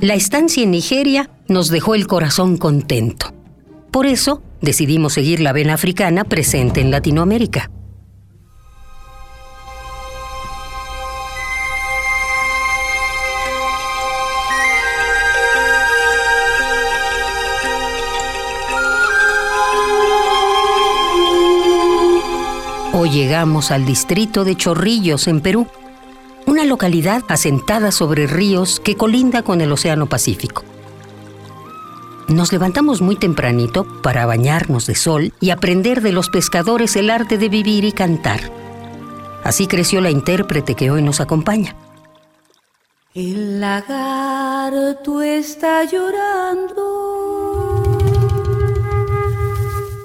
La estancia en Nigeria nos dejó el corazón contento. Por eso decidimos seguir la vena africana presente en Latinoamérica. Hoy llegamos al distrito de Chorrillos, en Perú una localidad asentada sobre ríos que colinda con el Océano Pacífico. Nos levantamos muy tempranito para bañarnos de sol y aprender de los pescadores el arte de vivir y cantar. Así creció la intérprete que hoy nos acompaña. El lagarto está llorando.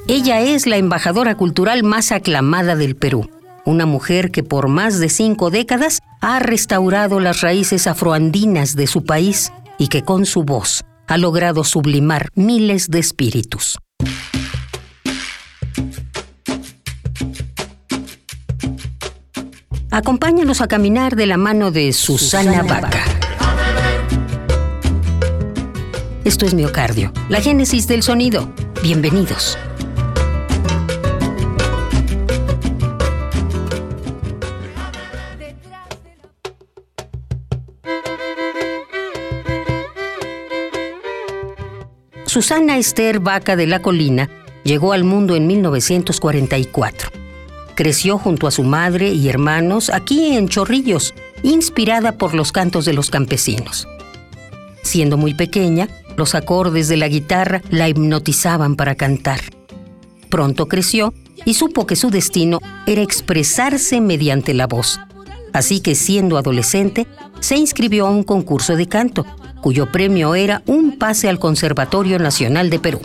Ella es la embajadora cultural más aclamada del Perú una mujer que por más de cinco décadas ha restaurado las raíces afroandinas de su país y que con su voz ha logrado sublimar miles de espíritus. Acompáñanos a caminar de la mano de Susana, Vaca. Esto es Miocardio, la génesis del sonido. Bienvenidos. Susana Esther Vaca de la Colina llegó al mundo en 1944. Creció junto a su madre y hermanos aquí en Chorrillos, inspirada por los cantos de los campesinos. Siendo muy pequeña, los acordes de la guitarra la hipnotizaban para cantar. Pronto creció y supo que su destino era expresarse mediante la voz. Así que siendo adolescente, se inscribió a un concurso de canto cuyo premio era un pase al Conservatorio Nacional de Perú.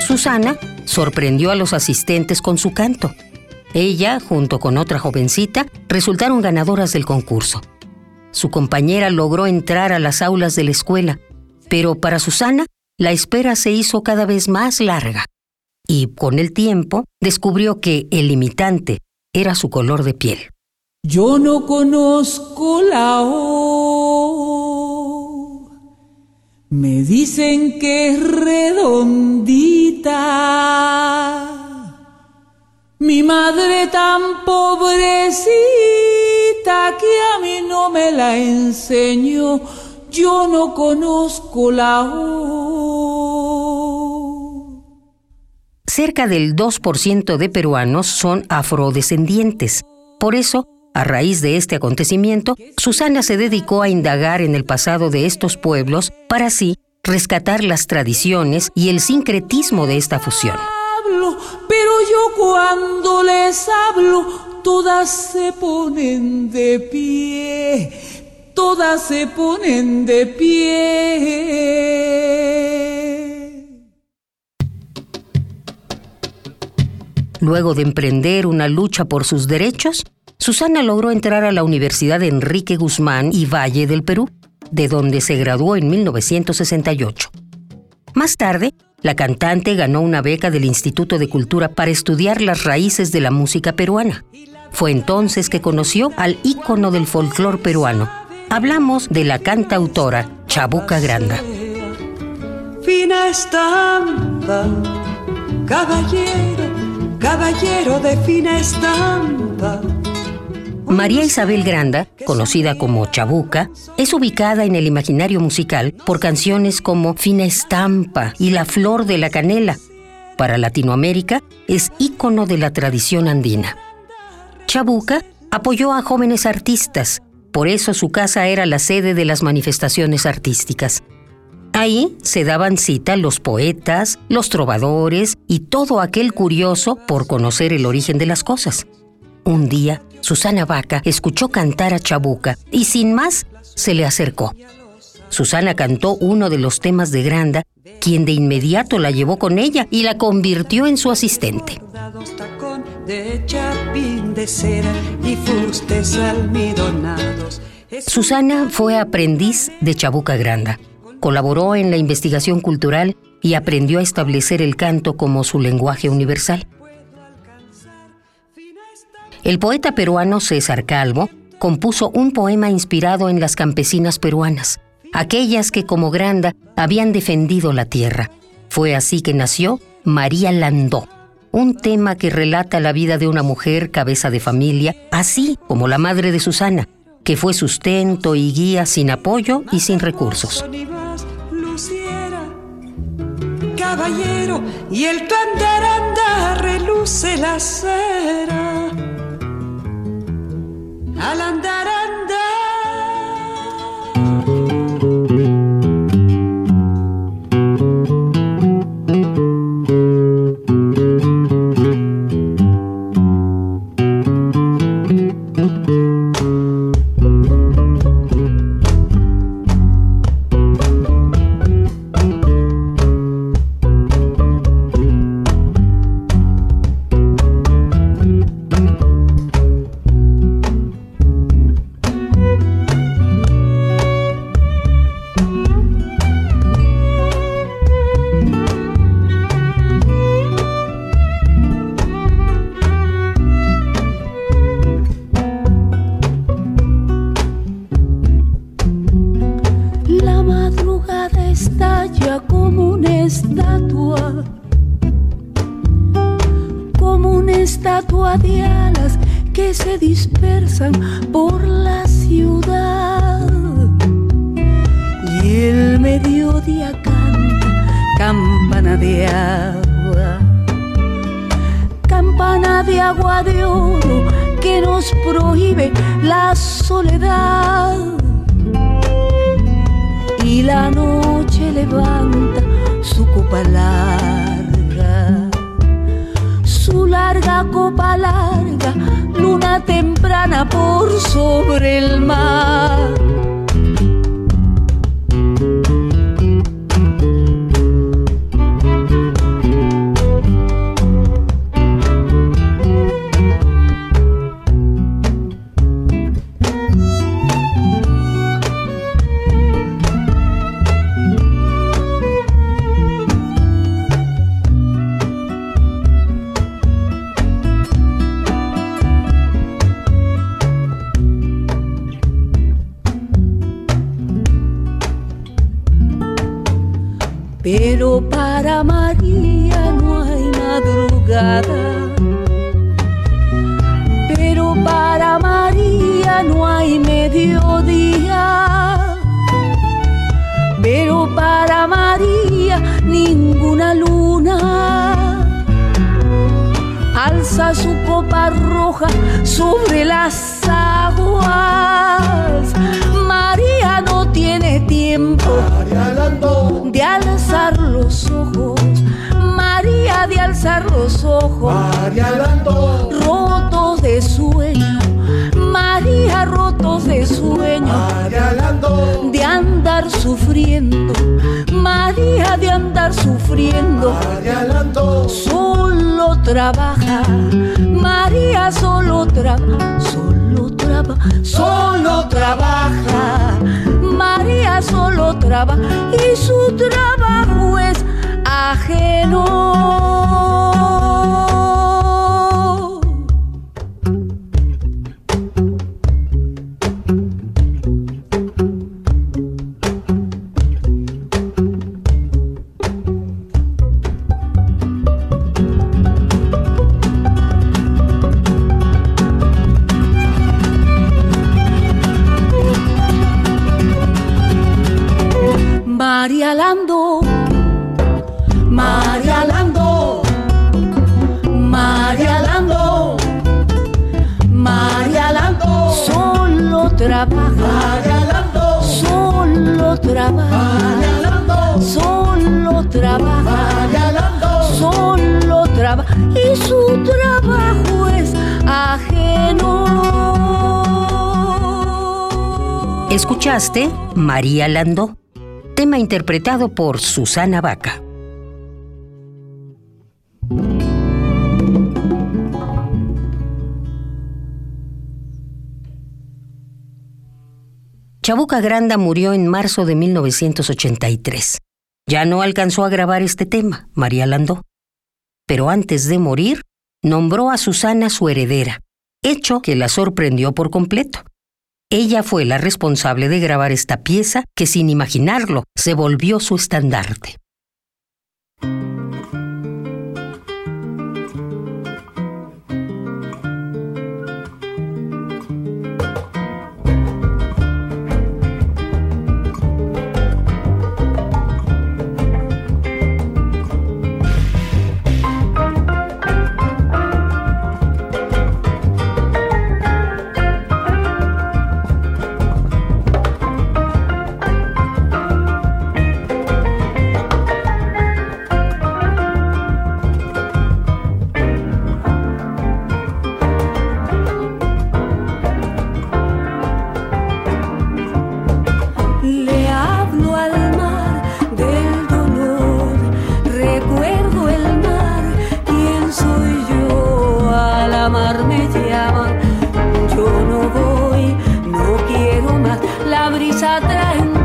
Susana sorprendió a los asistentes con su canto. Ella, junto con otra jovencita, resultaron ganadoras del concurso. Su compañera logró entrar a las aulas de la escuela, pero para Susana la espera se hizo cada vez más larga y con el tiempo descubrió que el limitante era su color de piel. Yo no conozco la O. Me dicen que es redondita. Mi madre tan pobrecita que a mí no me la enseñó. Yo no conozco la O. Cerca del 2% de peruanos son afrodescendientes. Por eso, a raíz de este acontecimiento, Susana se dedicó a indagar en el pasado de estos pueblos para así rescatar las tradiciones y el sincretismo de esta fusión. Pero yo cuando les hablo, todas se ponen de pie, todas se ponen de pie. Luego de emprender una lucha por sus derechos, Susana logró entrar a la Universidad Enrique Guzmán y Valle del Perú, de donde se graduó en 1968. Más tarde, la cantante ganó una beca del Instituto de Cultura para estudiar las raíces de la música peruana. Fue entonces que conoció al ícono del folclor peruano. Hablamos de la cantautora Chabuca Granda. Fina estampa, caballero caballero de fina estampa. María Isabel Granda, conocida como Chabuca, es ubicada en el imaginario musical por canciones como Fina Estampa y La Flor de la Canela. Para Latinoamérica es ícono de la tradición andina. Chabuca apoyó a jóvenes artistas, Por eso su casa era la sede de las manifestaciones artísticas. Ahí se daban cita los poetas, los trovadores y todo aquel curioso por conocer el origen de las cosas. Un día, Susana Vaca escuchó cantar a Chabuca y sin más se le acercó. Susana cantó uno de los temas de Granda, quien de inmediato la llevó con ella y la convirtió en su asistente. Susana fue aprendiz de Chabuca Granda. Colaboró en la investigación cultural y aprendió a establecer el canto como su lenguaje universal. El poeta peruano César Calvo compuso un poema inspirado en las campesinas peruanas aquellas que como Granda habían defendido la tierra. Fue así que nació María Landó, un tema que relata la vida de una mujer cabeza de familia, así como la madre de Susana, que fue sustento y guía sin apoyo y sin recursos. Caballero, y el tu andar reluce la cera. Al andar alas que se dispersan por la ciudad. Y el mediodía canta campana de agua, campana de agua de oro que nos prohíbe la soledad. Y la noche levanta su copa su copa larga, luna temprana por sobre el mar. Pero para María no hay madrugada. Pero para María no hay mediodía. Pero para María ninguna luna alza su copa roja sobre las aguas. Tiene tiempo de alzar los ojos, María de alzar los ojos, rotos de sueño, María rotos de sueño, de andar sufriendo, María de andar sufriendo, solo trabaja, María solo trabaja, solo trabaja María solo trabaja y su trabajo es ajeno. Y su trabajo es ajeno. Escuchaste María Landó, tema interpretado por Susana Vaca. Chabuca Granda murió en marzo de 1983. Ya no alcanzó a grabar este tema, María Landó. Pero antes de morir, nombró a Susana su heredera, hecho que la sorprendió por completo. Ella fue la responsable de grabar esta pieza que sin imaginarlo se volvió su estandarte. brisa trae un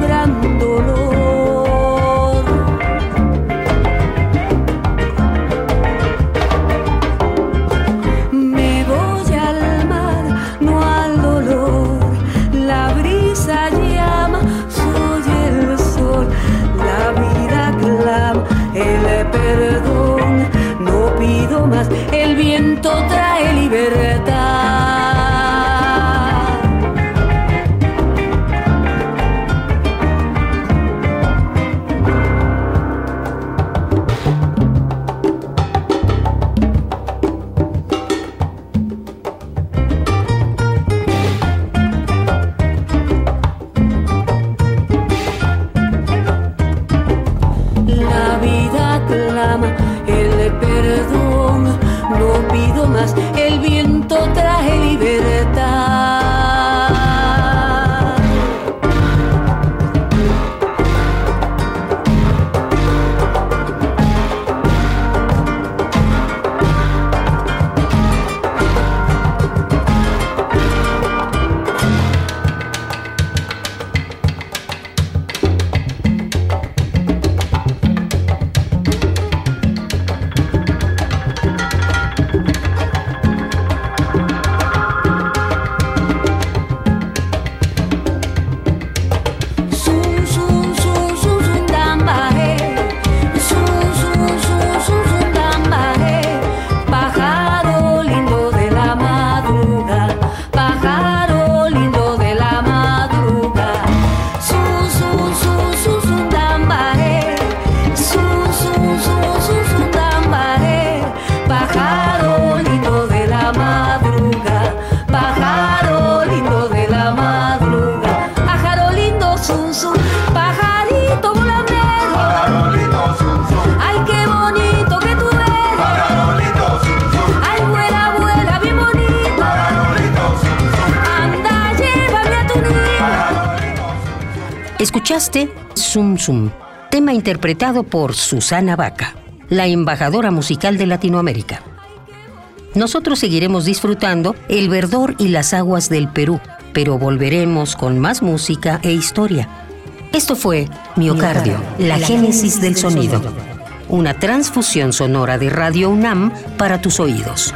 Escuchaste Zum Zum, tema interpretado por Susana Vaca, la embajadora musical de Latinoamérica. Nosotros seguiremos disfrutando el verdor y las aguas del Perú, pero volveremos con más música e historia. Esto fue Miocardio, la génesis del sonido, una transfusión sonora de Radio UNAM para tus oídos.